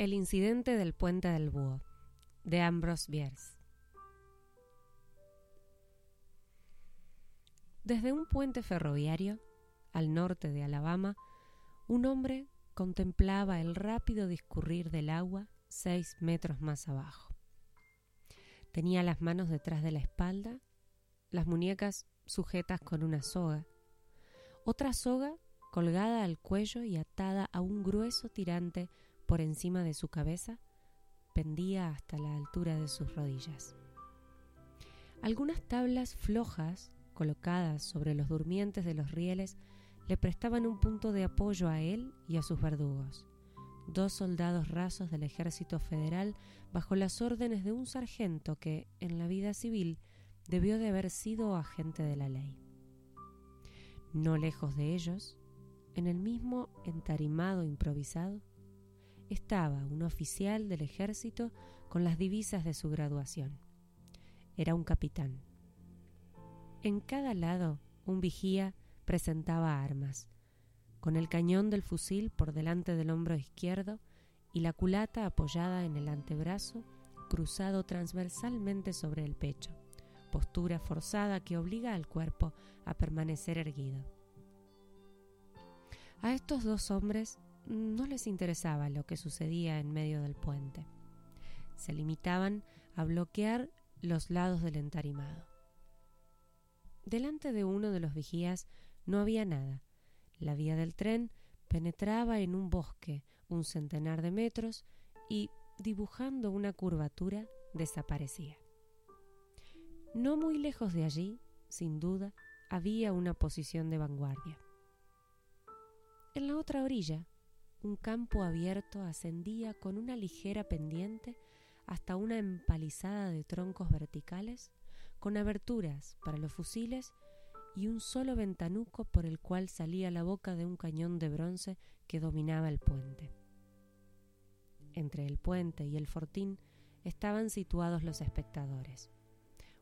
El incidente del puente del búho, de Ambrose Bierce. Desde un puente ferroviario, al norte de Alabama, un hombre contemplaba el rápido discurrir del agua seis metros más abajo. Tenía las manos detrás de la espalda, las muñecas sujetas con una soga, otra soga colgada al cuello y atada a un grueso tirante por encima de su cabeza, pendía hasta la altura de sus rodillas. Algunas tablas flojas colocadas sobre los durmientes de los rieles le prestaban un punto de apoyo a él y a sus verdugos, dos soldados rasos del ejército federal bajo las órdenes de un sargento que, en la vida civil, debió de haber sido agente de la ley. No lejos de ellos, en el mismo entarimado improvisado, estaba un oficial del ejército con las divisas de su graduación. Era un capitán. En cada lado, un vigía presentaba armas, con el cañón del fusil por delante del hombro izquierdo y la culata apoyada en el antebrazo, cruzado transversalmente sobre el pecho, postura forzada que obliga al cuerpo a permanecer erguido. A estos dos hombres no les interesaba lo que sucedía en medio del puente. Se limitaban a bloquear los lados del entarimado. Delante de uno de los vigías no había nada. La vía del tren penetraba en un bosque un centenar de metros y, dibujando una curvatura, desaparecía. No muy lejos de allí, sin duda, había una posición de vanguardia. En la otra orilla, un campo abierto ascendía con una ligera pendiente hasta una empalizada de troncos verticales, con aberturas para los fusiles y un solo ventanuco por el cual salía la boca de un cañón de bronce que dominaba el puente. Entre el puente y el fortín estaban situados los espectadores.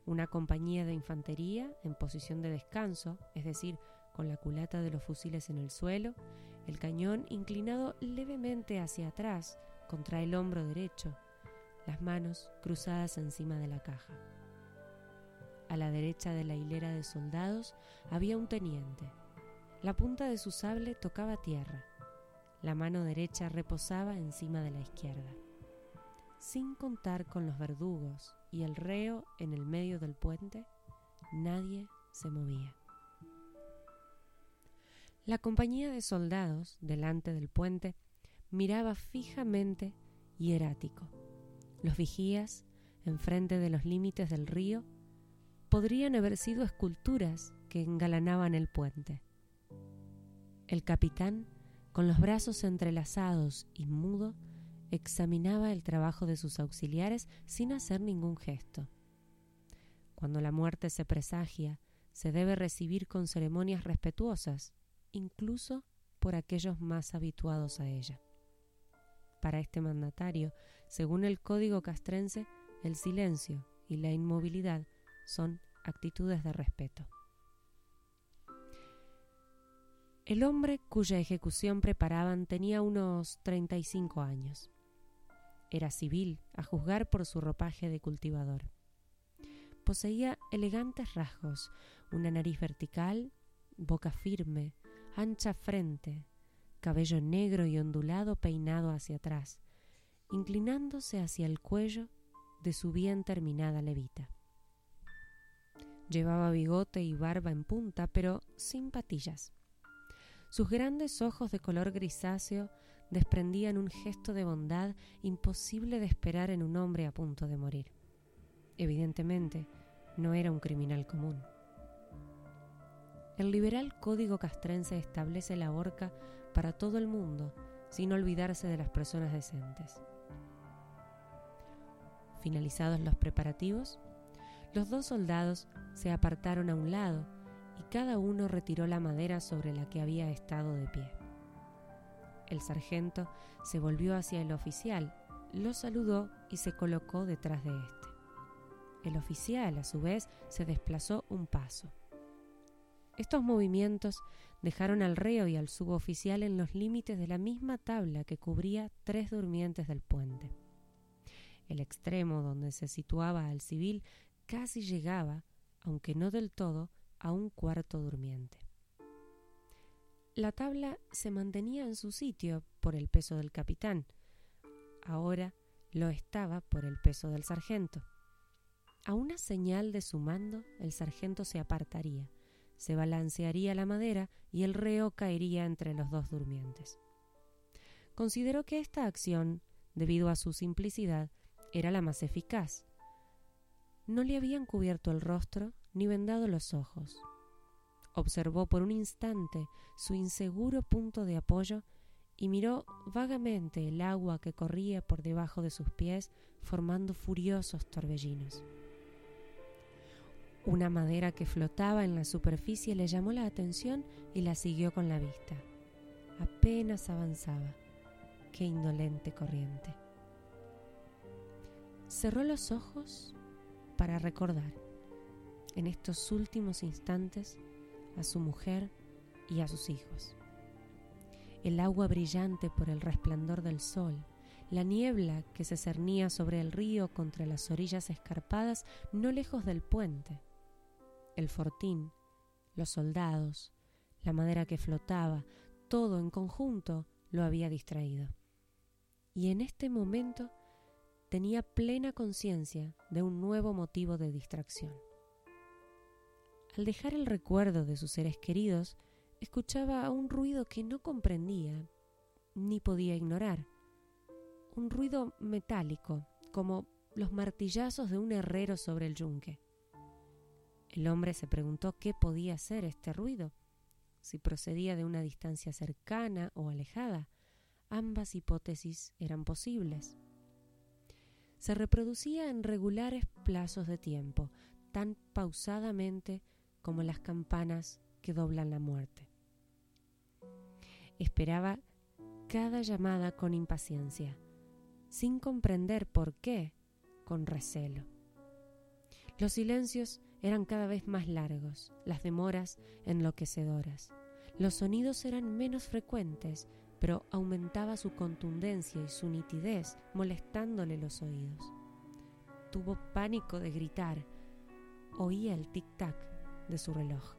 Una compañía de infantería en posición de descanso, es decir, con la culata de los fusiles en el suelo, el cañón inclinado levemente hacia atrás contra el hombro derecho, las manos cruzadas encima de la caja. A la derecha de la hilera de soldados había un teniente. La punta de su sable tocaba tierra. La mano derecha reposaba encima de la izquierda. Sin contar con los verdugos y el reo en el medio del puente, nadie se movía. La compañía de soldados, delante del puente, miraba fijamente y erático. Los vigías, enfrente de los límites del río, podrían haber sido esculturas que engalanaban el puente. El capitán, con los brazos entrelazados y mudo, examinaba el trabajo de sus auxiliares sin hacer ningún gesto. Cuando la muerte se presagia, se debe recibir con ceremonias respetuosas, incluso por aquellos más habituados a ella. Para este mandatario, según el código castrense, el silencio y la inmovilidad son actitudes de respeto. El hombre cuya ejecución preparaban tenía unos 35 años. Era civil, a juzgar por su ropaje de cultivador. Poseía elegantes rasgos, una nariz vertical, boca firme, ancha frente, cabello negro y ondulado peinado hacia atrás, inclinándose hacia el cuello de su bien terminada levita. Llevaba bigote y barba en punta, pero sin patillas. Sus grandes ojos de color grisáceo desprendían un gesto de bondad imposible de esperar en un hombre a punto de morir. Evidentemente, no era un criminal común. El liberal código castrense establece la horca para todo el mundo, sin olvidarse de las personas decentes. Finalizados los preparativos, los dos soldados se apartaron a un lado y cada uno retiró la madera sobre la que había estado de pie. El sargento se volvió hacia el oficial, lo saludó y se colocó detrás de éste. El oficial, a su vez, se desplazó un paso. Estos movimientos dejaron al reo y al suboficial en los límites de la misma tabla que cubría tres durmientes del puente. El extremo donde se situaba al civil casi llegaba, aunque no del todo, a un cuarto durmiente. La tabla se mantenía en su sitio por el peso del capitán. Ahora lo estaba por el peso del sargento. A una señal de su mando, el sargento se apartaría se balancearía la madera y el reo caería entre los dos durmientes. Consideró que esta acción, debido a su simplicidad, era la más eficaz. No le habían cubierto el rostro ni vendado los ojos. Observó por un instante su inseguro punto de apoyo y miró vagamente el agua que corría por debajo de sus pies formando furiosos torbellinos. Una madera que flotaba en la superficie le llamó la atención y la siguió con la vista. Apenas avanzaba. Qué indolente corriente. Cerró los ojos para recordar, en estos últimos instantes, a su mujer y a sus hijos. El agua brillante por el resplandor del sol, la niebla que se cernía sobre el río contra las orillas escarpadas no lejos del puente, el fortín, los soldados, la madera que flotaba, todo en conjunto lo había distraído. Y en este momento tenía plena conciencia de un nuevo motivo de distracción. Al dejar el recuerdo de sus seres queridos, escuchaba un ruido que no comprendía ni podía ignorar. Un ruido metálico, como los martillazos de un herrero sobre el yunque. El hombre se preguntó qué podía ser este ruido, si procedía de una distancia cercana o alejada. Ambas hipótesis eran posibles. Se reproducía en regulares plazos de tiempo, tan pausadamente como las campanas que doblan la muerte. Esperaba cada llamada con impaciencia, sin comprender por qué, con recelo. Los silencios eran cada vez más largos, las demoras enloquecedoras. Los sonidos eran menos frecuentes, pero aumentaba su contundencia y su nitidez, molestándole los oídos. Tuvo pánico de gritar. Oía el tic-tac de su reloj.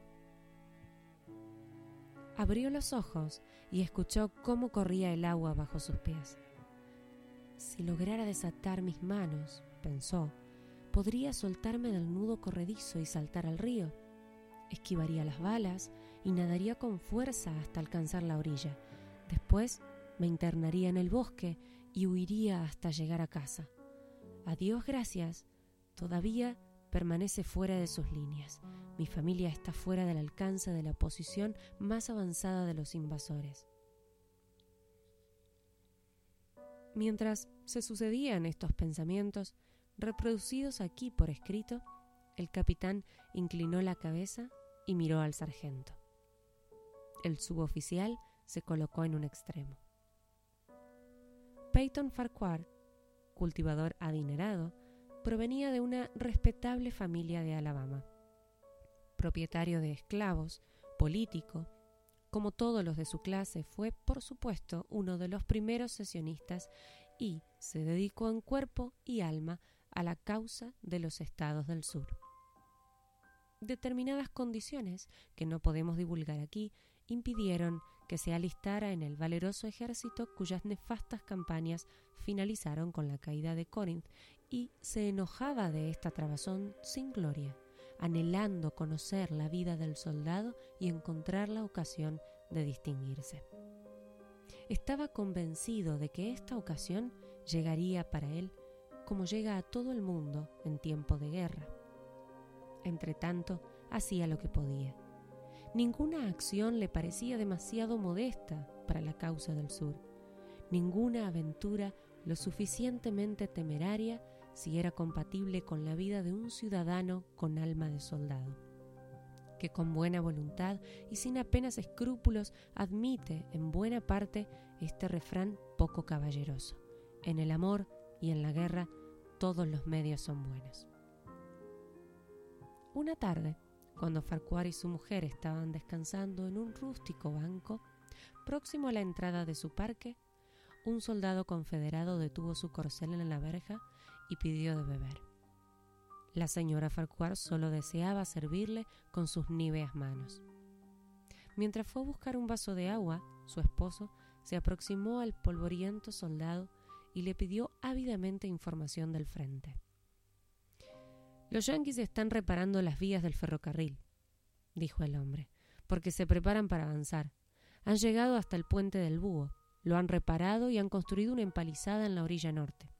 Abrió los ojos y escuchó cómo corría el agua bajo sus pies. Si lograra desatar mis manos, pensó, podría soltarme del nudo corredizo y saltar al río. Esquivaría las balas y nadaría con fuerza hasta alcanzar la orilla. Después me internaría en el bosque y huiría hasta llegar a casa. A Dios gracias, todavía permanece fuera de sus líneas. Mi familia está fuera del alcance de la posición más avanzada de los invasores. Mientras se sucedían estos pensamientos, reproducidos aquí por escrito, el capitán inclinó la cabeza y miró al sargento. El suboficial se colocó en un extremo. Peyton Farquhar, cultivador adinerado, provenía de una respetable familia de Alabama. Propietario de esclavos, político, como todos los de su clase, fue, por supuesto, uno de los primeros sesionistas y se dedicó en cuerpo y alma a la causa de los estados del sur. Determinadas condiciones, que no podemos divulgar aquí, impidieron que se alistara en el valeroso ejército cuyas nefastas campañas finalizaron con la caída de Corinth y se enojaba de esta trabazón sin gloria, anhelando conocer la vida del soldado y encontrar la ocasión de distinguirse. Estaba convencido de que esta ocasión llegaría para él como llega a todo el mundo en tiempo de guerra. Entretanto, hacía lo que podía. Ninguna acción le parecía demasiado modesta para la causa del sur, ninguna aventura lo suficientemente temeraria si era compatible con la vida de un ciudadano con alma de soldado, que con buena voluntad y sin apenas escrúpulos admite en buena parte este refrán poco caballeroso. En el amor y en la guerra todos los medios son buenos. Una tarde, cuando Farquhar y su mujer estaban descansando en un rústico banco próximo a la entrada de su parque, un soldado confederado detuvo su corcel en la verja y pidió de beber. La señora Farquhar solo deseaba servirle con sus níveas manos. Mientras fue a buscar un vaso de agua, su esposo se aproximó al polvoriento soldado y le pidió ávidamente información del frente. Los yanquis están reparando las vías del ferrocarril, dijo el hombre, porque se preparan para avanzar. Han llegado hasta el puente del Búho, lo han reparado y han construido una empalizada en la orilla norte.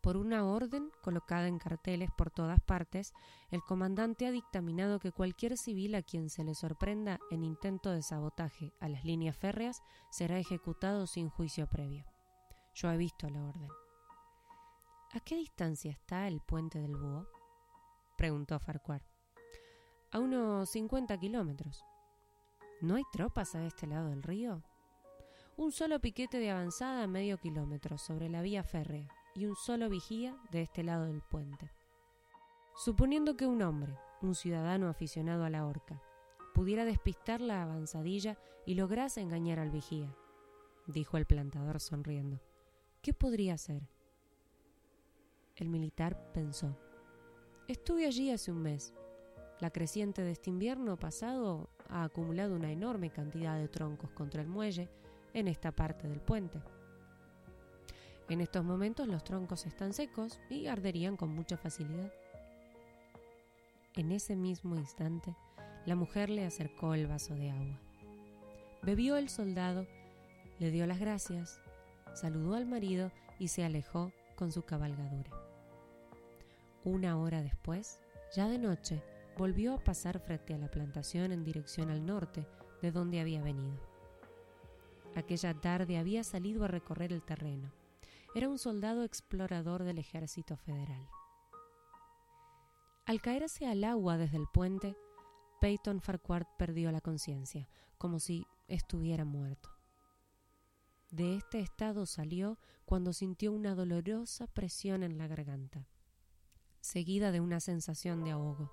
Por una orden colocada en carteles por todas partes, el comandante ha dictaminado que cualquier civil a quien se le sorprenda en intento de sabotaje a las líneas férreas será ejecutado sin juicio previo. Yo he visto la orden. ¿A qué distancia está el puente del Búho? preguntó Farquhar. A unos 50 kilómetros. ¿No hay tropas a este lado del río? Un solo piquete de avanzada a medio kilómetro sobre la vía férrea y un solo vigía de este lado del puente. Suponiendo que un hombre, un ciudadano aficionado a la horca, pudiera despistar la avanzadilla y lograse engañar al vigía, dijo el plantador sonriendo, ¿qué podría hacer? El militar pensó. Estuve allí hace un mes. La creciente de este invierno pasado ha acumulado una enorme cantidad de troncos contra el muelle en esta parte del puente. En estos momentos los troncos están secos y arderían con mucha facilidad. En ese mismo instante, la mujer le acercó el vaso de agua. Bebió el soldado, le dio las gracias, saludó al marido y se alejó con su cabalgadura. Una hora después, ya de noche, volvió a pasar frente a la plantación en dirección al norte, de donde había venido. Aquella tarde había salido a recorrer el terreno. Era un soldado explorador del ejército federal. Al caerse al agua desde el puente, Peyton Farquhar perdió la conciencia, como si estuviera muerto. De este estado salió cuando sintió una dolorosa presión en la garganta seguida de una sensación de ahogo.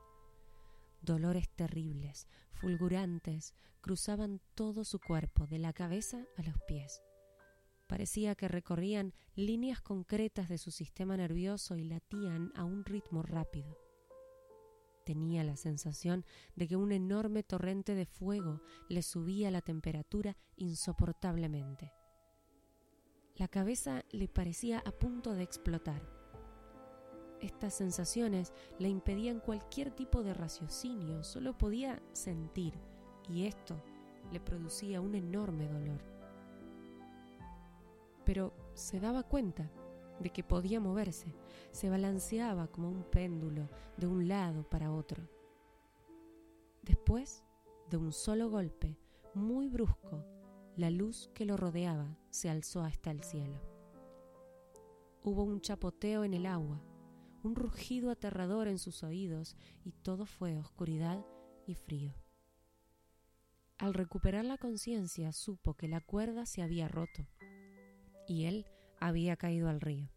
Dolores terribles, fulgurantes, cruzaban todo su cuerpo, de la cabeza a los pies. Parecía que recorrían líneas concretas de su sistema nervioso y latían a un ritmo rápido. Tenía la sensación de que un enorme torrente de fuego le subía la temperatura insoportablemente. La cabeza le parecía a punto de explotar estas sensaciones le impedían cualquier tipo de raciocinio, solo podía sentir, y esto le producía un enorme dolor. Pero se daba cuenta de que podía moverse, se balanceaba como un péndulo de un lado para otro. Después, de un solo golpe, muy brusco, la luz que lo rodeaba se alzó hasta el cielo. Hubo un chapoteo en el agua, un rugido aterrador en sus oídos y todo fue oscuridad y frío. Al recuperar la conciencia supo que la cuerda se había roto y él había caído al río.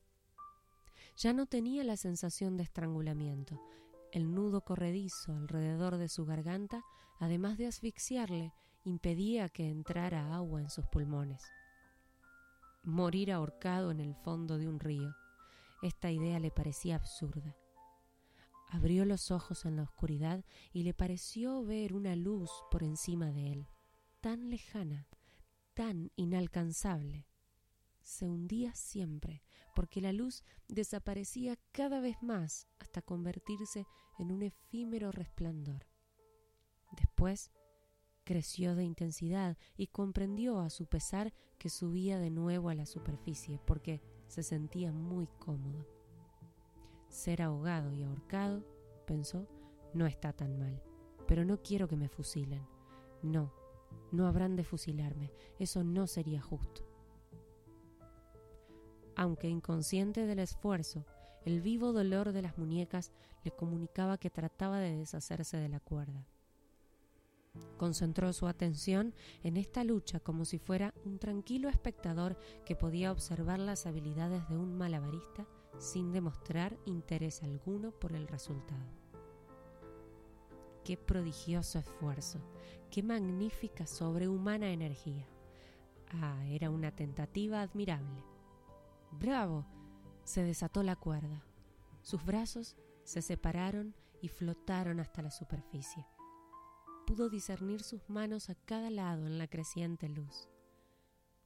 Ya no tenía la sensación de estrangulamiento. El nudo corredizo alrededor de su garganta, además de asfixiarle, impedía que entrara agua en sus pulmones. Morir ahorcado en el fondo de un río esta idea le parecía absurda. Abrió los ojos en la oscuridad y le pareció ver una luz por encima de él, tan lejana, tan inalcanzable. Se hundía siempre, porque la luz desaparecía cada vez más hasta convertirse en un efímero resplandor. Después creció de intensidad y comprendió a su pesar que subía de nuevo a la superficie, porque se sentía muy cómodo. Ser ahogado y ahorcado, pensó, no está tan mal, pero no quiero que me fusilen. No, no habrán de fusilarme, eso no sería justo. Aunque inconsciente del esfuerzo, el vivo dolor de las muñecas le comunicaba que trataba de deshacerse de la cuerda. Concentró su atención en esta lucha como si fuera un tranquilo espectador que podía observar las habilidades de un malabarista sin demostrar interés alguno por el resultado. Qué prodigioso esfuerzo, qué magnífica sobrehumana energía. Ah, era una tentativa admirable. ¡Bravo! Se desató la cuerda. Sus brazos se separaron y flotaron hasta la superficie. Pudo discernir sus manos a cada lado en la creciente luz.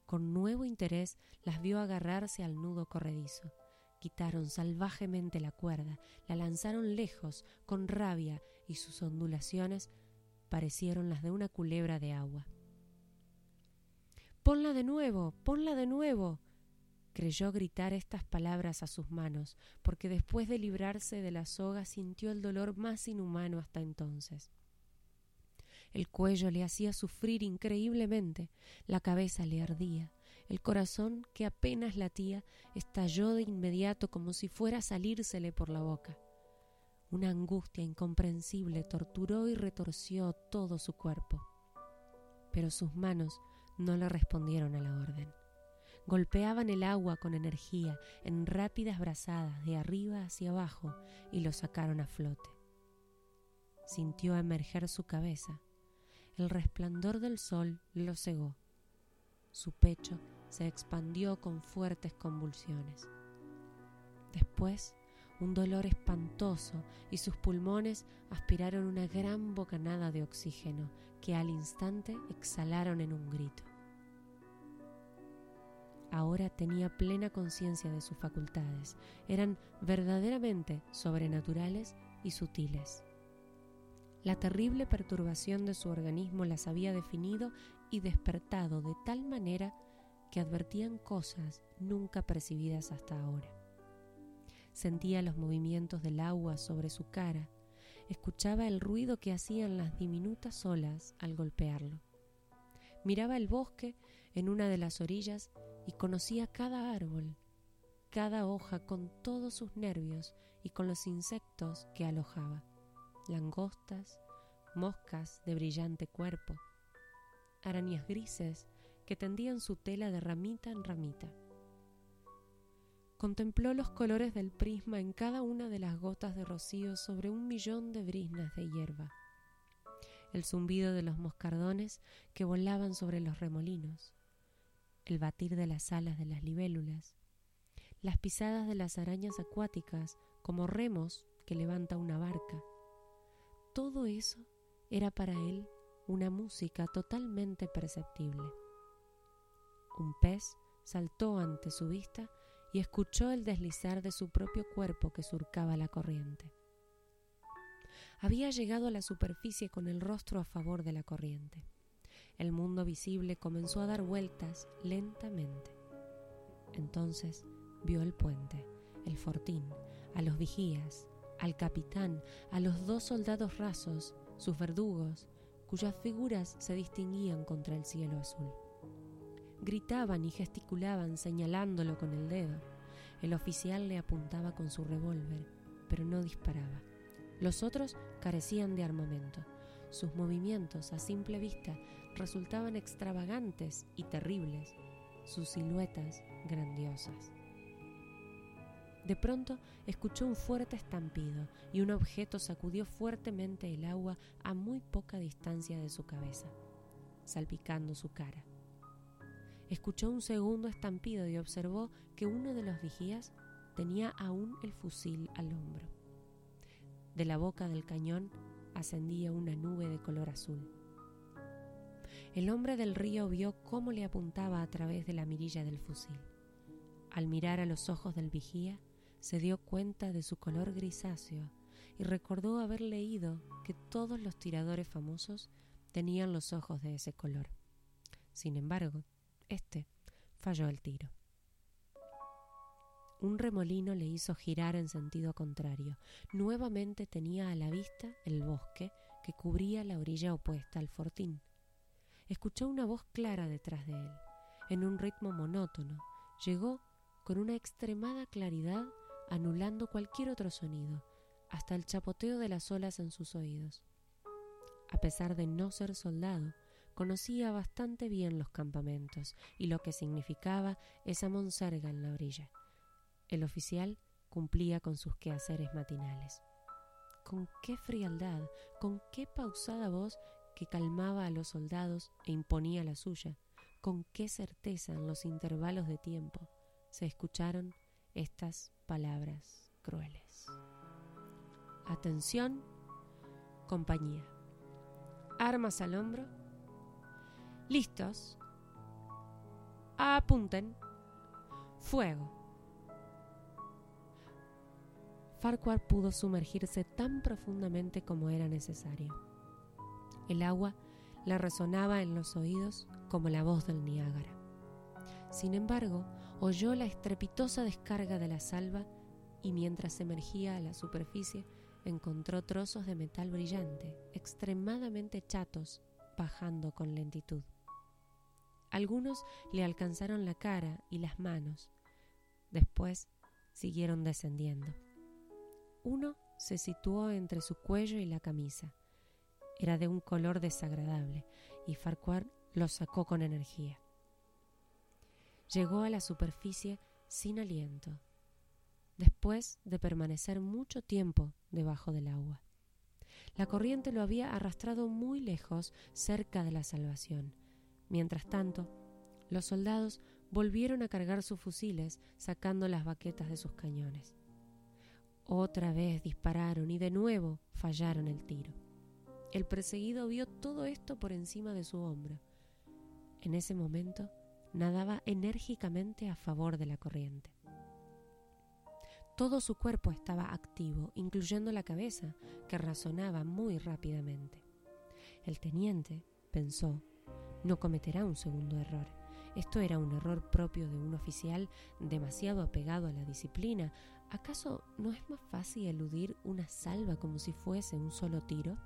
Con nuevo interés las vio agarrarse al nudo corredizo. Quitaron salvajemente la cuerda, la lanzaron lejos con rabia y sus ondulaciones parecieron las de una culebra de agua. Ponla de nuevo, ponla de nuevo. Creyó gritar estas palabras a sus manos, porque después de librarse de la soga sintió el dolor más inhumano hasta entonces. El cuello le hacía sufrir increíblemente, la cabeza le ardía, el corazón, que apenas latía, estalló de inmediato como si fuera a salírsele por la boca. Una angustia incomprensible torturó y retorció todo su cuerpo. Pero sus manos no le respondieron a la orden. Golpeaban el agua con energía en rápidas brazadas de arriba hacia abajo y lo sacaron a flote. Sintió emerger su cabeza el resplandor del sol lo cegó. Su pecho se expandió con fuertes convulsiones. Después, un dolor espantoso y sus pulmones aspiraron una gran bocanada de oxígeno que al instante exhalaron en un grito. Ahora tenía plena conciencia de sus facultades. Eran verdaderamente sobrenaturales y sutiles. La terrible perturbación de su organismo las había definido y despertado de tal manera que advertían cosas nunca percibidas hasta ahora. Sentía los movimientos del agua sobre su cara, escuchaba el ruido que hacían las diminutas olas al golpearlo. Miraba el bosque en una de las orillas y conocía cada árbol, cada hoja con todos sus nervios y con los insectos que alojaba langostas, moscas de brillante cuerpo, arañas grises que tendían su tela de ramita en ramita. Contempló los colores del prisma en cada una de las gotas de rocío sobre un millón de brisnas de hierba, el zumbido de los moscardones que volaban sobre los remolinos, el batir de las alas de las libélulas, las pisadas de las arañas acuáticas como remos que levanta una barca, todo eso era para él una música totalmente perceptible. Un pez saltó ante su vista y escuchó el deslizar de su propio cuerpo que surcaba la corriente. Había llegado a la superficie con el rostro a favor de la corriente. El mundo visible comenzó a dar vueltas lentamente. Entonces vio el puente, el fortín, a los vigías, al capitán, a los dos soldados rasos, sus verdugos, cuyas figuras se distinguían contra el cielo azul. Gritaban y gesticulaban señalándolo con el dedo. El oficial le apuntaba con su revólver, pero no disparaba. Los otros carecían de armamento. Sus movimientos, a simple vista, resultaban extravagantes y terribles, sus siluetas grandiosas. De pronto escuchó un fuerte estampido y un objeto sacudió fuertemente el agua a muy poca distancia de su cabeza, salpicando su cara. Escuchó un segundo estampido y observó que uno de los vigías tenía aún el fusil al hombro. De la boca del cañón ascendía una nube de color azul. El hombre del río vio cómo le apuntaba a través de la mirilla del fusil. Al mirar a los ojos del vigía, se dio cuenta de su color grisáceo y recordó haber leído que todos los tiradores famosos tenían los ojos de ese color. Sin embargo, este falló el tiro. Un remolino le hizo girar en sentido contrario. Nuevamente tenía a la vista el bosque que cubría la orilla opuesta al fortín. Escuchó una voz clara detrás de él, en un ritmo monótono. Llegó con una extremada claridad anulando cualquier otro sonido, hasta el chapoteo de las olas en sus oídos. A pesar de no ser soldado, conocía bastante bien los campamentos y lo que significaba esa monserga en la orilla. El oficial cumplía con sus quehaceres matinales. con qué frialdad, con qué pausada voz que calmaba a los soldados e imponía la suya, con qué certeza en los intervalos de tiempo se escucharon estas palabras crueles. Atención, compañía. Armas al hombro. Listos. Apunten. Fuego. Farquhar pudo sumergirse tan profundamente como era necesario. El agua le resonaba en los oídos como la voz del Niágara. Sin embargo, oyó la estrepitosa descarga de la salva y mientras emergía a la superficie encontró trozos de metal brillante, extremadamente chatos, bajando con lentitud. Algunos le alcanzaron la cara y las manos. Después siguieron descendiendo. Uno se situó entre su cuello y la camisa. Era de un color desagradable y Farquhar lo sacó con energía. Llegó a la superficie sin aliento, después de permanecer mucho tiempo debajo del agua. La corriente lo había arrastrado muy lejos, cerca de la salvación. Mientras tanto, los soldados volvieron a cargar sus fusiles, sacando las baquetas de sus cañones. Otra vez dispararon y de nuevo fallaron el tiro. El perseguido vio todo esto por encima de su hombro. En ese momento nadaba enérgicamente a favor de la corriente. Todo su cuerpo estaba activo, incluyendo la cabeza, que razonaba muy rápidamente. El teniente pensó, no cometerá un segundo error. Esto era un error propio de un oficial demasiado apegado a la disciplina, ¿Acaso no es más fácil eludir una salva como si fuese un solo tiro?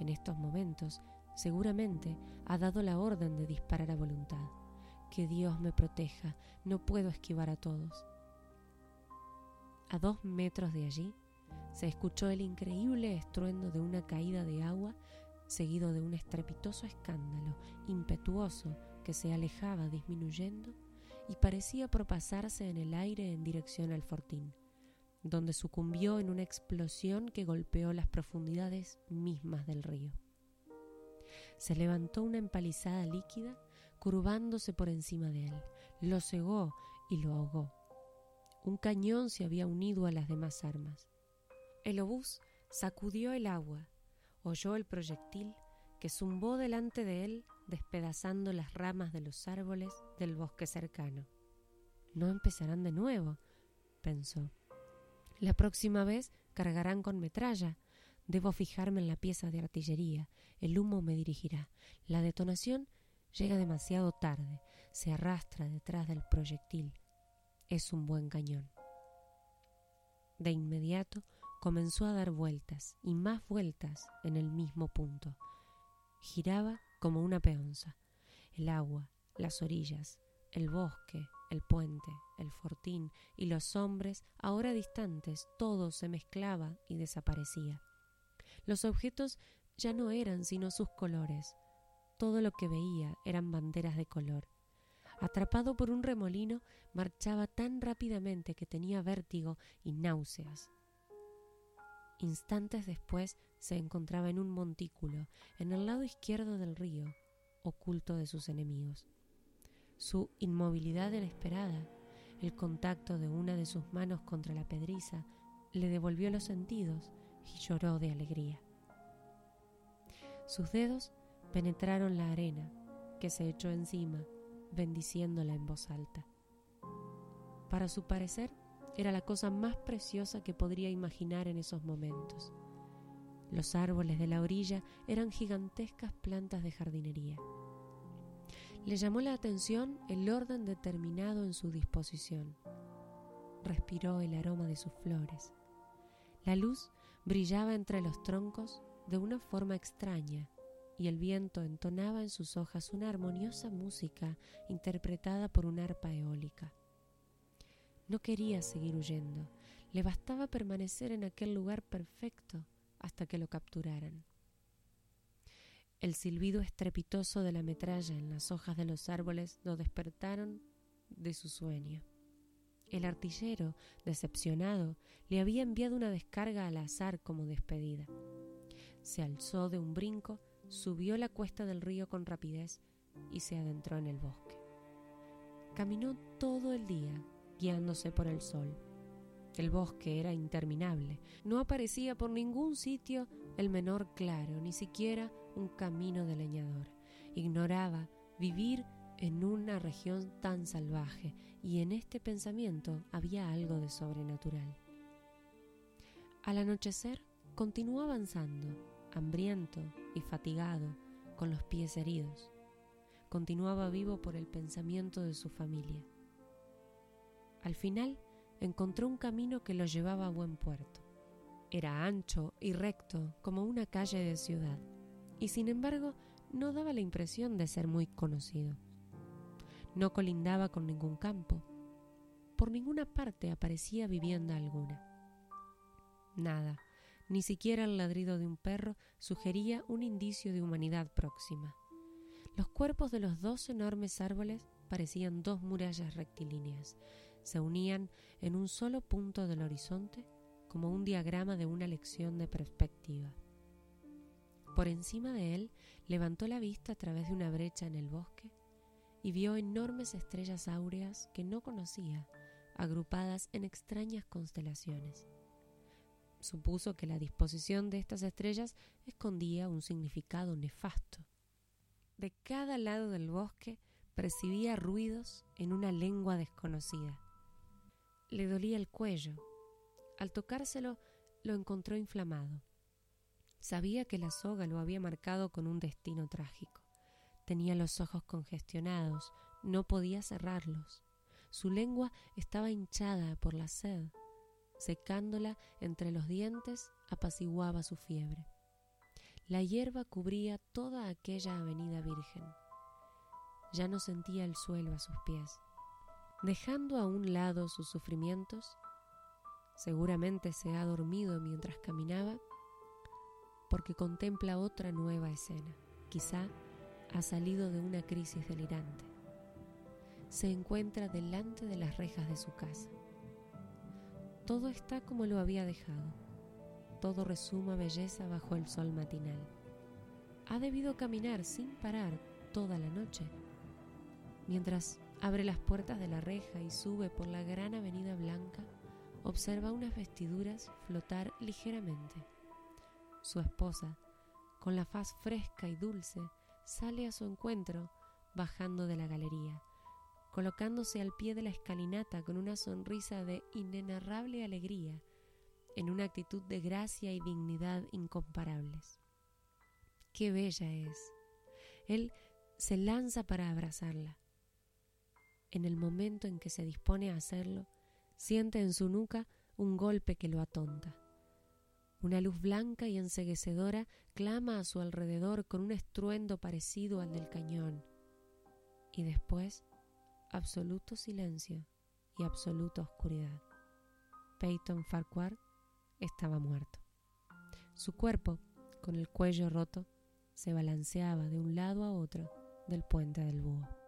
En estos momentos, seguramente ha dado la orden de disparar a voluntad. Que Dios me proteja, no puedo esquivar a todos. A dos metros de allí se escuchó el increíble estruendo de una caída de agua seguido de un estrepitoso escándalo impetuoso que se alejaba disminuyendo y parecía propasarse en el aire en dirección al fortín, donde sucumbió en una explosión que golpeó las profundidades mismas del río. Se levantó una empalizada líquida, curvándose por encima de él, lo cegó y lo ahogó. Un cañón se había unido a las demás armas. El obús sacudió el agua, oyó el proyectil que zumbó delante de él despedazando las ramas de los árboles del bosque cercano. No empezarán de nuevo, pensó. La próxima vez cargarán con metralla. Debo fijarme en la pieza de artillería. El humo me dirigirá. La detonación llega demasiado tarde. Se arrastra detrás del proyectil. Es un buen cañón. De inmediato comenzó a dar vueltas y más vueltas en el mismo punto. Giraba como una peonza. El agua, las orillas, el bosque, el puente, el fortín y los hombres, ahora distantes, todo se mezclaba y desaparecía. Los objetos ya no eran sino sus colores. Todo lo que veía eran banderas de color. Atrapado por un remolino, marchaba tan rápidamente que tenía vértigo y náuseas. Instantes después se encontraba en un montículo, en el lado izquierdo del río, oculto de sus enemigos. Su inmovilidad inesperada, el contacto de una de sus manos contra la pedriza, le devolvió los sentidos y lloró de alegría. Sus dedos penetraron la arena, que se echó encima, bendiciéndola en voz alta. Para su parecer, era la cosa más preciosa que podría imaginar en esos momentos. Los árboles de la orilla eran gigantescas plantas de jardinería. Le llamó la atención el orden determinado en su disposición. Respiró el aroma de sus flores. La luz brillaba entre los troncos de una forma extraña y el viento entonaba en sus hojas una armoniosa música interpretada por un arpa eólica. No quería seguir huyendo, le bastaba permanecer en aquel lugar perfecto hasta que lo capturaran. El silbido estrepitoso de la metralla en las hojas de los árboles lo despertaron de su sueño. El artillero, decepcionado, le había enviado una descarga al azar como despedida. Se alzó de un brinco, subió la cuesta del río con rapidez y se adentró en el bosque. Caminó todo el día, guiándose por el sol. El bosque era interminable, no aparecía por ningún sitio el menor claro, ni siquiera un camino de leñador. Ignoraba vivir en una región tan salvaje y en este pensamiento había algo de sobrenatural. Al anochecer continuó avanzando, hambriento y fatigado, con los pies heridos. Continuaba vivo por el pensamiento de su familia. Al final encontró un camino que lo llevaba a buen puerto. Era ancho y recto como una calle de ciudad, y sin embargo no daba la impresión de ser muy conocido. No colindaba con ningún campo. Por ninguna parte aparecía vivienda alguna. Nada, ni siquiera el ladrido de un perro sugería un indicio de humanidad próxima. Los cuerpos de los dos enormes árboles parecían dos murallas rectilíneas. Se unían en un solo punto del horizonte como un diagrama de una lección de perspectiva. Por encima de él levantó la vista a través de una brecha en el bosque y vio enormes estrellas áureas que no conocía, agrupadas en extrañas constelaciones. Supuso que la disposición de estas estrellas escondía un significado nefasto. De cada lado del bosque percibía ruidos en una lengua desconocida. Le dolía el cuello. Al tocárselo lo encontró inflamado. Sabía que la soga lo había marcado con un destino trágico. Tenía los ojos congestionados, no podía cerrarlos. Su lengua estaba hinchada por la sed. Secándola entre los dientes apaciguaba su fiebre. La hierba cubría toda aquella avenida virgen. Ya no sentía el suelo a sus pies. Dejando a un lado sus sufrimientos, seguramente se ha dormido mientras caminaba, porque contempla otra nueva escena, quizá ha salido de una crisis delirante. Se encuentra delante de las rejas de su casa. Todo está como lo había dejado. Todo resuma belleza bajo el sol matinal. Ha debido caminar sin parar toda la noche. Mientras abre las puertas de la reja y sube por la gran avenida blanca, observa unas vestiduras flotar ligeramente. Su esposa, con la faz fresca y dulce, sale a su encuentro bajando de la galería, colocándose al pie de la escalinata con una sonrisa de inenarrable alegría, en una actitud de gracia y dignidad incomparables. ¡Qué bella es! Él se lanza para abrazarla. En el momento en que se dispone a hacerlo, siente en su nuca un golpe que lo atonta. Una luz blanca y enseguecedora clama a su alrededor con un estruendo parecido al del cañón. Y después, absoluto silencio y absoluta oscuridad. Peyton Farquhar estaba muerto. Su cuerpo, con el cuello roto, se balanceaba de un lado a otro del puente del búho.